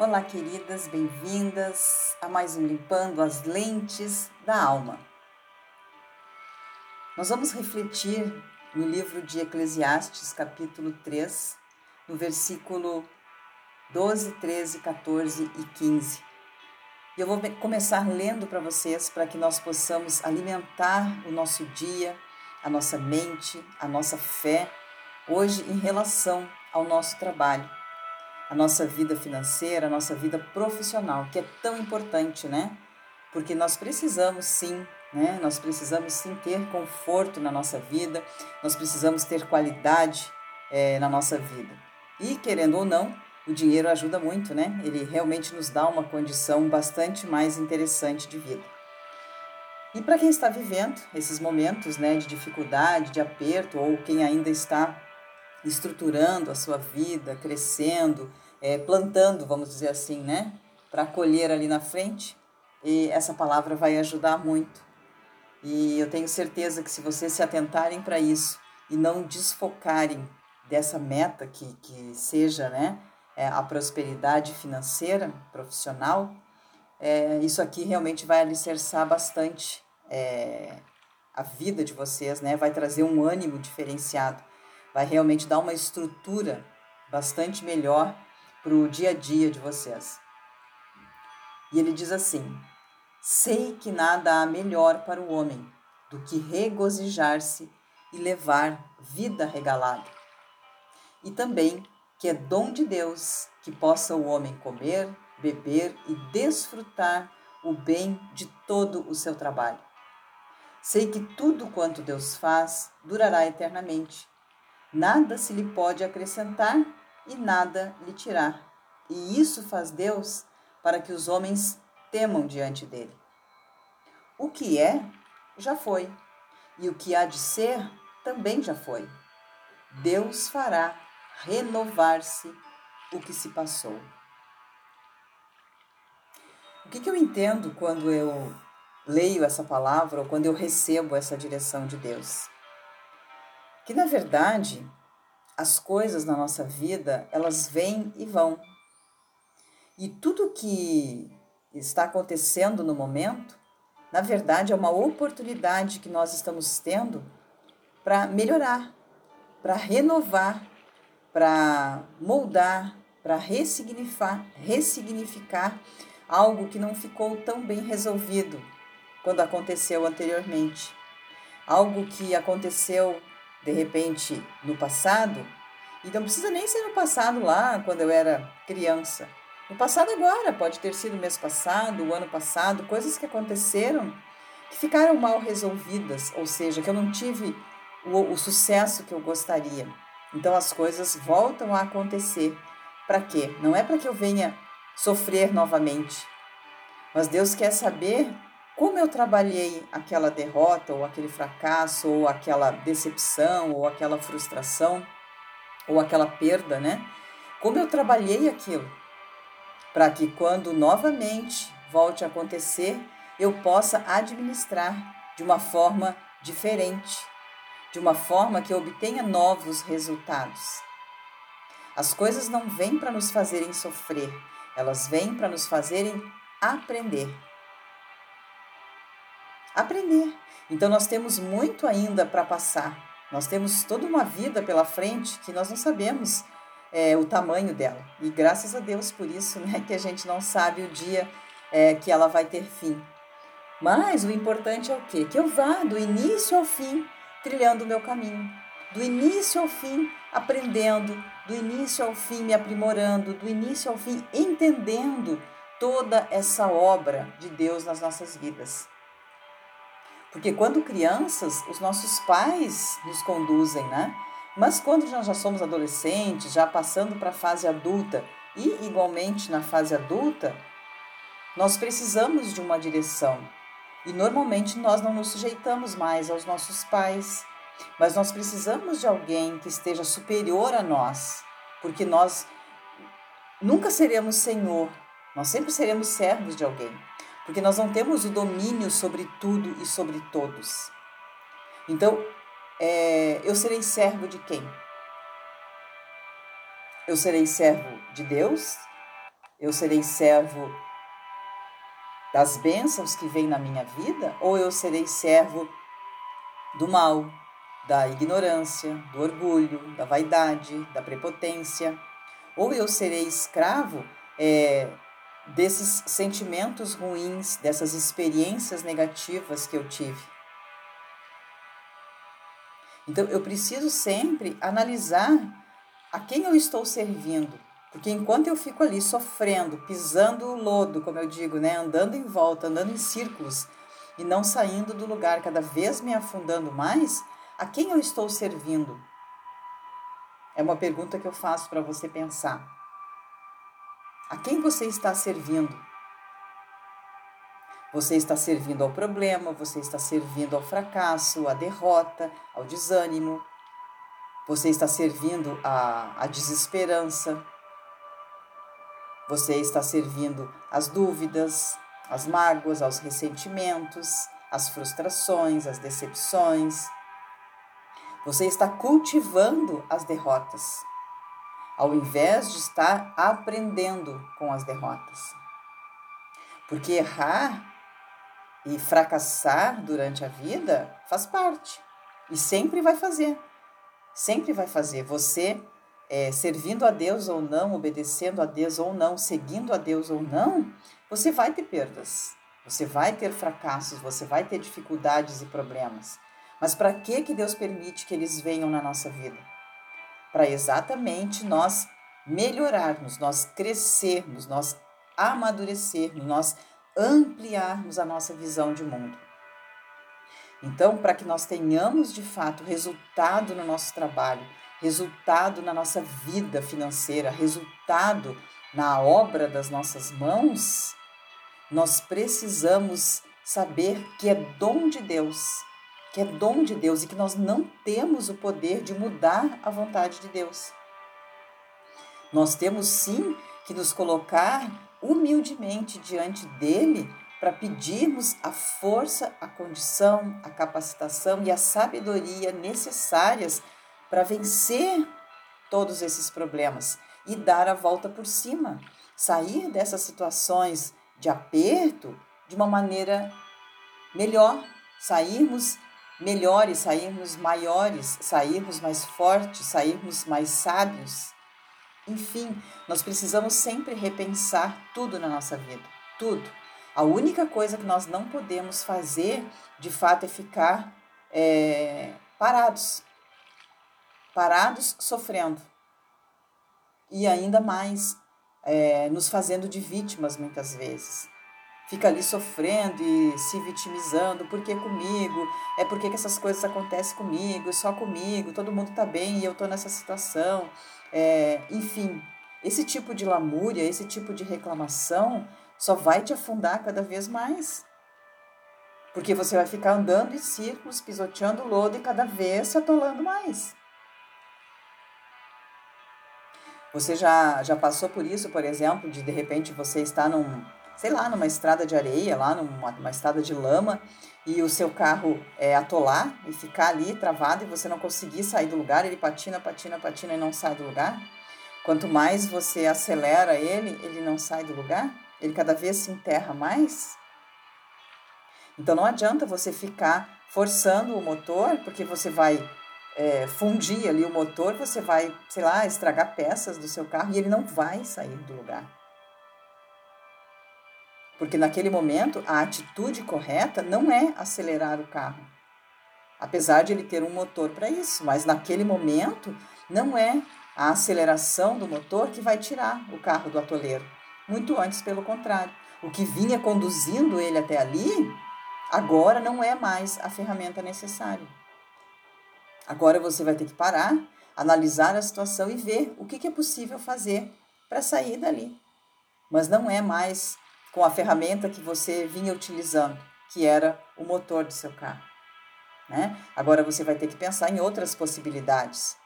Olá, queridas, bem-vindas a mais um Limpando as Lentes da Alma. Nós vamos refletir no livro de Eclesiastes, capítulo 3, no versículo 12, 13, 14 e 15. E eu vou começar lendo para vocês para que nós possamos alimentar o nosso dia, a nossa mente, a nossa fé, hoje em relação ao nosso trabalho, a nossa vida financeira, a nossa vida profissional, que é tão importante, né? Porque nós precisamos sim, né? Nós precisamos sim ter conforto na nossa vida, nós precisamos ter qualidade é, na nossa vida. E querendo ou não, o dinheiro ajuda muito, né? Ele realmente nos dá uma condição bastante mais interessante de vida. E para quem está vivendo esses momentos né, de dificuldade, de aperto, ou quem ainda está estruturando a sua vida, crescendo, é, plantando, vamos dizer assim, né, para colher ali na frente, e essa palavra vai ajudar muito. E eu tenho certeza que se vocês se atentarem para isso e não desfocarem dessa meta que, que seja, né, é, a prosperidade financeira, profissional, é, isso aqui realmente vai alicerçar bastante é, a vida de vocês, né? Vai trazer um ânimo diferenciado, vai realmente dar uma estrutura bastante melhor para o dia a dia de vocês. E ele diz assim: Sei que nada há melhor para o homem do que regozijar-se e levar vida regalada. E também que é dom de Deus que possa o homem comer, beber e desfrutar o bem de todo o seu trabalho. Sei que tudo quanto Deus faz durará eternamente. Nada se lhe pode acrescentar e nada lhe tirar. E isso faz Deus para que os homens temam diante dele. O que é, já foi, e o que há de ser, também já foi. Deus fará renovar-se o que se passou. O que, que eu entendo quando eu leio essa palavra ou quando eu recebo essa direção de Deus? Que na verdade as coisas na nossa vida elas vêm e vão. E tudo que está acontecendo no momento, na verdade, é uma oportunidade que nós estamos tendo para melhorar, para renovar para moldar, para ressignificar, ressignificar algo que não ficou tão bem resolvido quando aconteceu anteriormente. Algo que aconteceu de repente no passado, e não precisa nem ser no passado lá, quando eu era criança. No passado agora, pode ter sido mês passado, o ano passado, coisas que aconteceram que ficaram mal resolvidas, ou seja, que eu não tive o, o sucesso que eu gostaria. Então as coisas voltam a acontecer. Para quê? Não é para que eu venha sofrer novamente. Mas Deus quer saber como eu trabalhei aquela derrota, ou aquele fracasso, ou aquela decepção, ou aquela frustração, ou aquela perda, né? Como eu trabalhei aquilo, para que quando novamente volte a acontecer, eu possa administrar de uma forma diferente, de uma forma que obtenha novos resultados. As coisas não vêm para nos fazerem sofrer, elas vêm para nos fazerem aprender. Aprender. Então nós temos muito ainda para passar. Nós temos toda uma vida pela frente que nós não sabemos é, o tamanho dela. E graças a Deus por isso, né, que a gente não sabe o dia é, que ela vai ter fim. Mas o importante é o quê? Que eu vá do início ao fim trilhando o meu caminho, do início ao fim aprendendo, do início ao fim me aprimorando, do início ao fim entendendo toda essa obra de Deus nas nossas vidas. Porque quando crianças, os nossos pais nos conduzem, né? Mas quando nós já somos adolescentes, já passando para a fase adulta e igualmente na fase adulta, nós precisamos de uma direção, e normalmente nós não nos sujeitamos mais aos nossos pais, mas nós precisamos de alguém que esteja superior a nós, porque nós nunca seremos senhor, nós sempre seremos servos de alguém, porque nós não temos o domínio sobre tudo e sobre todos. Então, é, eu serei servo de quem? Eu serei servo de Deus Eu serei servo das bênçãos que vêm na minha vida ou eu serei servo do mal, da ignorância, do orgulho, da vaidade, da prepotência? Ou eu serei escravo é, desses sentimentos ruins, dessas experiências negativas que eu tive? Então eu preciso sempre analisar a quem eu estou servindo. Porque enquanto eu fico ali sofrendo, pisando o lodo, como eu digo, né, andando em volta, andando em círculos e não saindo do lugar, cada vez me afundando mais, a quem eu estou servindo? É uma pergunta que eu faço para você pensar. A quem você está servindo? Você está servindo ao problema, você está servindo ao fracasso, à derrota, ao desânimo, você está servindo à, à desesperança, você está servindo às dúvidas, às mágoas, aos ressentimentos, às frustrações, às decepções. Você está cultivando as derrotas, ao invés de estar aprendendo com as derrotas. Porque errar e fracassar durante a vida faz parte e sempre vai fazer. Sempre vai fazer. Você é, servindo a Deus ou não, obedecendo a Deus ou não, seguindo a Deus ou não, você vai ter perdas, você vai ter fracassos, você vai ter dificuldades e problemas. Mas para que que Deus permite que eles venham na nossa vida? Para exatamente nós melhorarmos, nós crescermos, nós amadurecermos, nós ampliarmos a nossa visão de mundo. Então, para que nós tenhamos de fato resultado no nosso trabalho, resultado na nossa vida financeira, resultado na obra das nossas mãos, nós precisamos saber que é dom de Deus, que é dom de Deus e que nós não temos o poder de mudar a vontade de Deus. Nós temos sim que nos colocar humildemente diante dele para pedirmos a força, a condição, a capacitação e a sabedoria necessárias para vencer todos esses problemas e dar a volta por cima, sair dessas situações de aperto de uma maneira melhor, sairmos melhores, sairmos maiores, sairmos mais fortes, sairmos mais sábios. Enfim, nós precisamos sempre repensar tudo na nossa vida, tudo. A única coisa que nós não podemos fazer, de fato, é ficar é, parados, parados sofrendo. E ainda mais, é, nos fazendo de vítimas muitas vezes. Fica ali sofrendo e se vitimizando, por que comigo? É porque que essas coisas acontecem comigo, só comigo, todo mundo está bem e eu estou nessa situação. É, enfim, esse tipo de lamúria, esse tipo de reclamação só vai te afundar cada vez mais. Porque você vai ficar andando em círculos, pisoteando lodo e cada vez se atolando mais. Você já, já passou por isso, por exemplo, de de repente você estar num, sei lá, numa estrada de areia, lá numa, estrada de lama, e o seu carro é, atolar e ficar ali travado e você não conseguir sair do lugar, ele patina, patina, patina e não sai do lugar? Quanto mais você acelera ele, ele não sai do lugar? Ele cada vez se enterra mais? Então não adianta você ficar forçando o motor, porque você vai é, fundir ali o motor, você vai, sei lá, estragar peças do seu carro e ele não vai sair do lugar. Porque naquele momento a atitude correta não é acelerar o carro. Apesar de ele ter um motor para isso, mas naquele momento não é a aceleração do motor que vai tirar o carro do atoleiro. Muito antes, pelo contrário. O que vinha conduzindo ele até ali, agora não é mais a ferramenta necessária. Agora você vai ter que parar, analisar a situação e ver o que, é possível fazer para sair dali. Mas não é mais com a ferramenta que você vinha utilizando, que era o motor do seu carro. Né? Agora você vai ter que pensar em outras possibilidades.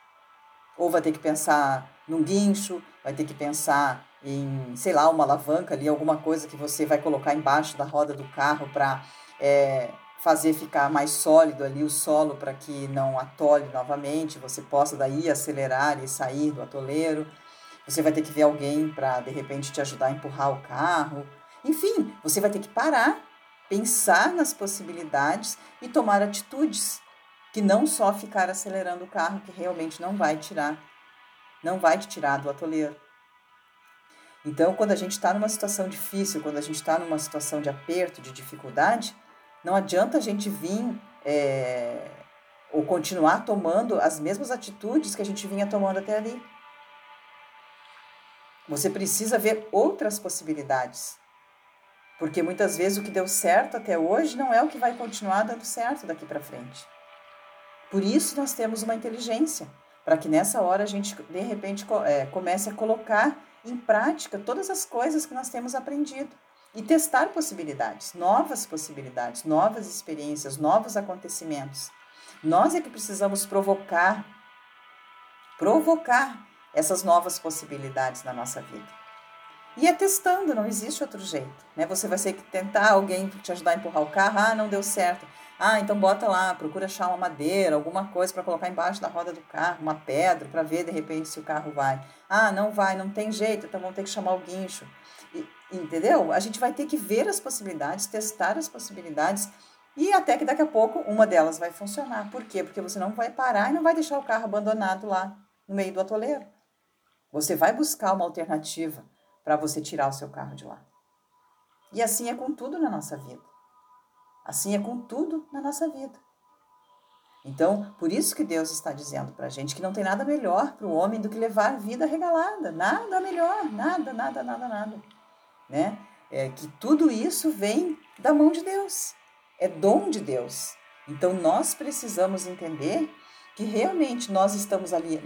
Ou vai ter que pensar num guincho, vai ter que pensar em, sei lá, uma alavanca ali, alguma coisa que você vai colocar embaixo da roda do carro para é, fazer ficar mais sólido ali o solo para que não atole novamente, você possa daí acelerar e sair do atoleiro. Você vai ter que ver alguém para de repente te ajudar a empurrar o carro. Enfim, você vai ter que parar, pensar nas possibilidades e tomar atitudes que não só ficar acelerando o carro, que realmente não vai tirar, não vai te tirar do atoleiro. Então, quando a gente está numa situação difícil, quando a gente está numa situação de aperto, de dificuldade, não adianta a gente vir é, ou continuar tomando as mesmas atitudes que a gente vinha tomando até ali. Você precisa ver outras possibilidades. Porque muitas vezes o que deu certo até hoje não é o que vai continuar dando certo daqui para frente. Por isso nós temos uma inteligência, para que nessa hora a gente de repente é, comece a colocar em prática todas as coisas que nós temos aprendido e testar possibilidades, novas possibilidades, novas experiências, novos acontecimentos. Nós é que precisamos provocar, provocar essas novas possibilidades na nossa vida. E é testando, não existe outro jeito. Né? Você vai ter que tentar alguém te ajudar a empurrar o carro, ah, não deu certo. Ah, então bota lá, procura achar uma madeira, alguma coisa para colocar embaixo da roda do carro, uma pedra, para ver de repente se o carro vai. Ah, não vai, não tem jeito, então vamos ter que chamar o guincho. E, entendeu? A gente vai ter que ver as possibilidades, testar as possibilidades e até que daqui a pouco uma delas vai funcionar. Por quê? Porque você não vai parar e não vai deixar o carro abandonado lá no meio do atoleiro. Você vai buscar uma alternativa para você tirar o seu carro de lá. E assim é com tudo na nossa vida. Assim é com tudo na nossa vida. Então, por isso que Deus está dizendo para a gente que não tem nada melhor para o homem do que levar vida regalada. Nada melhor, nada, nada, nada, nada. Né? É que tudo isso vem da mão de Deus. É dom de Deus. Então, nós precisamos entender que realmente nós estamos ali,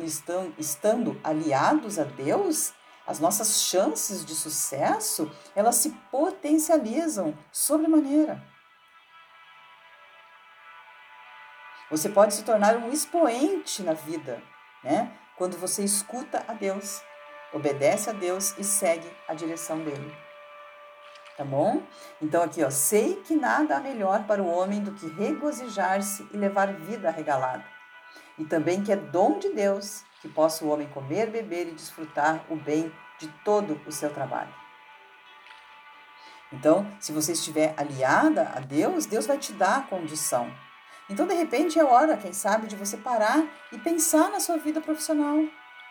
estando aliados a Deus, as nossas chances de sucesso, elas se potencializam sobremaneira. Você pode se tornar um expoente na vida, né? Quando você escuta a Deus, obedece a Deus e segue a direção dele. Tá bom? Então aqui, ó, sei que nada há melhor para o homem do que regozijar-se e levar vida regalada. E também que é dom de Deus que possa o homem comer, beber e desfrutar o bem de todo o seu trabalho. Então, se você estiver aliada a Deus, Deus vai te dar a condição então, de repente, é hora, quem sabe, de você parar e pensar na sua vida profissional.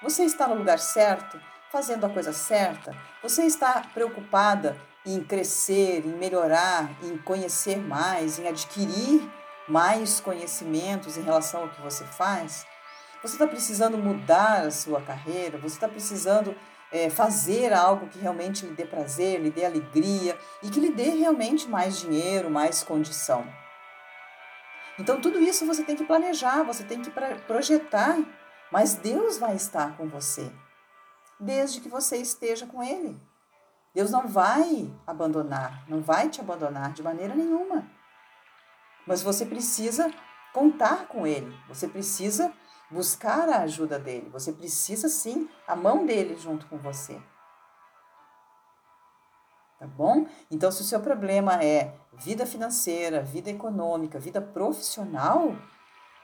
Você está no lugar certo, fazendo a coisa certa? Você está preocupada em crescer, em melhorar, em conhecer mais, em adquirir mais conhecimentos em relação ao que você faz? Você está precisando mudar a sua carreira? Você está precisando é, fazer algo que realmente lhe dê prazer, lhe dê alegria e que lhe dê realmente mais dinheiro, mais condição? Então, tudo isso você tem que planejar, você tem que projetar, mas Deus vai estar com você, desde que você esteja com Ele. Deus não vai abandonar, não vai te abandonar de maneira nenhuma. Mas você precisa contar com Ele, você precisa buscar a ajuda dele, você precisa sim a mão dele junto com você tá bom? Então, se o seu problema é vida financeira, vida econômica, vida profissional,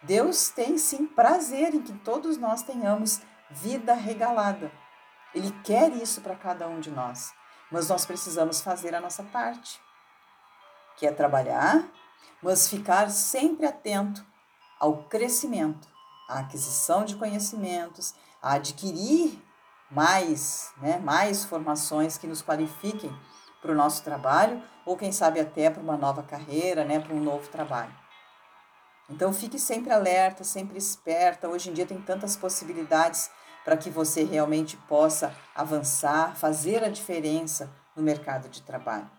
Deus tem sim prazer em que todos nós tenhamos vida regalada. Ele quer isso para cada um de nós, mas nós precisamos fazer a nossa parte, que é trabalhar, mas ficar sempre atento ao crescimento, à aquisição de conhecimentos, a adquirir mais, né, mais formações que nos qualifiquem para o nosso trabalho ou quem sabe até para uma nova carreira, né, para um novo trabalho. Então fique sempre alerta, sempre esperta. Hoje em dia tem tantas possibilidades para que você realmente possa avançar, fazer a diferença no mercado de trabalho.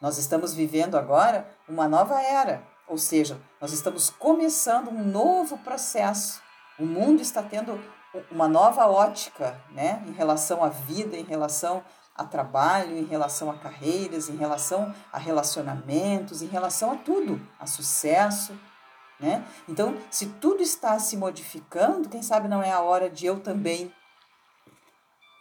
Nós estamos vivendo agora uma nova era, ou seja, nós estamos começando um novo processo. O mundo está tendo uma nova ótica, né, em relação à vida, em relação a trabalho, em relação a carreiras, em relação a relacionamentos, em relação a tudo, a sucesso, né? Então, se tudo está se modificando, quem sabe não é a hora de eu também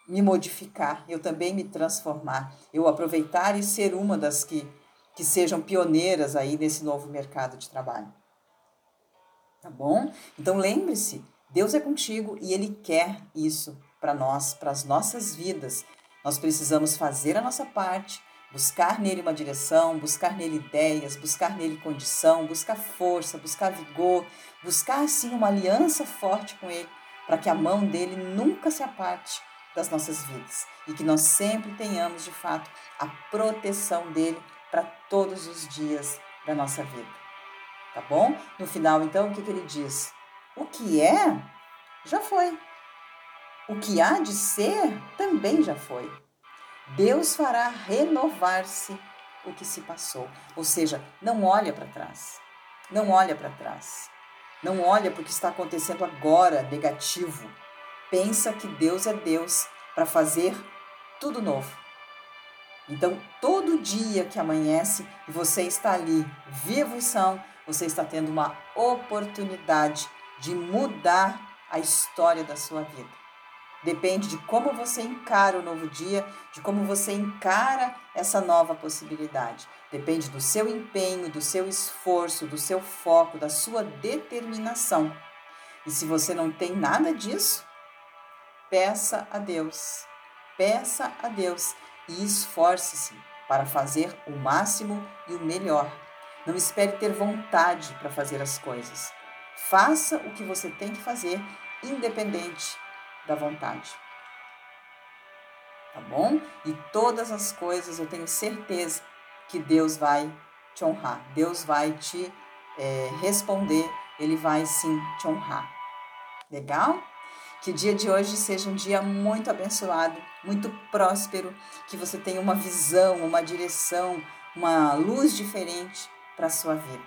me modificar, eu também me transformar, eu aproveitar e ser uma das que, que sejam pioneiras aí nesse novo mercado de trabalho. Tá bom? Então lembre-se, Deus é contigo e Ele quer isso para nós, para as nossas vidas. Nós precisamos fazer a nossa parte, buscar nele uma direção, buscar nele ideias, buscar nele condição, buscar força, buscar vigor, buscar sim uma aliança forte com ele, para que a mão dele nunca se aparte das nossas vidas e que nós sempre tenhamos de fato a proteção dele para todos os dias da nossa vida. Tá bom? No final, então, o que, que ele diz? O que é, já foi. O que há de ser também já foi. Deus fará renovar-se o que se passou. Ou seja, não olha para trás. Não olha para trás. Não olha para o que está acontecendo agora, negativo. Pensa que Deus é Deus para fazer tudo novo. Então, todo dia que amanhece e você está ali, vivo e são, você está tendo uma oportunidade de mudar a história da sua vida. Depende de como você encara o novo dia, de como você encara essa nova possibilidade. Depende do seu empenho, do seu esforço, do seu foco, da sua determinação. E se você não tem nada disso, peça a Deus. Peça a Deus e esforce-se para fazer o máximo e o melhor. Não espere ter vontade para fazer as coisas. Faça o que você tem que fazer, independente da vontade. Tá bom? E todas as coisas eu tenho certeza que Deus vai te honrar. Deus vai te é, responder, Ele vai sim te honrar. Legal? Que o dia de hoje seja um dia muito abençoado, muito próspero, que você tenha uma visão, uma direção, uma luz diferente para a sua vida.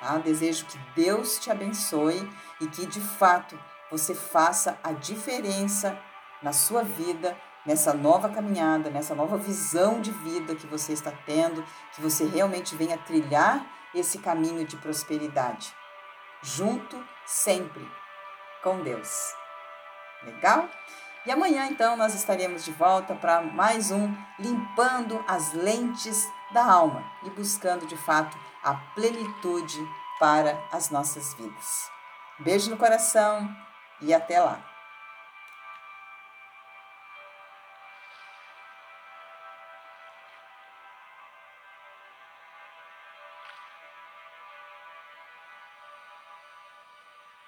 Tá? Desejo que Deus te abençoe e que de fato você faça a diferença na sua vida, nessa nova caminhada, nessa nova visão de vida que você está tendo, que você realmente venha trilhar esse caminho de prosperidade. Junto sempre com Deus. Legal? E amanhã então nós estaremos de volta para mais um limpando as lentes da alma e buscando de fato a plenitude para as nossas vidas. Beijo no coração e até lá!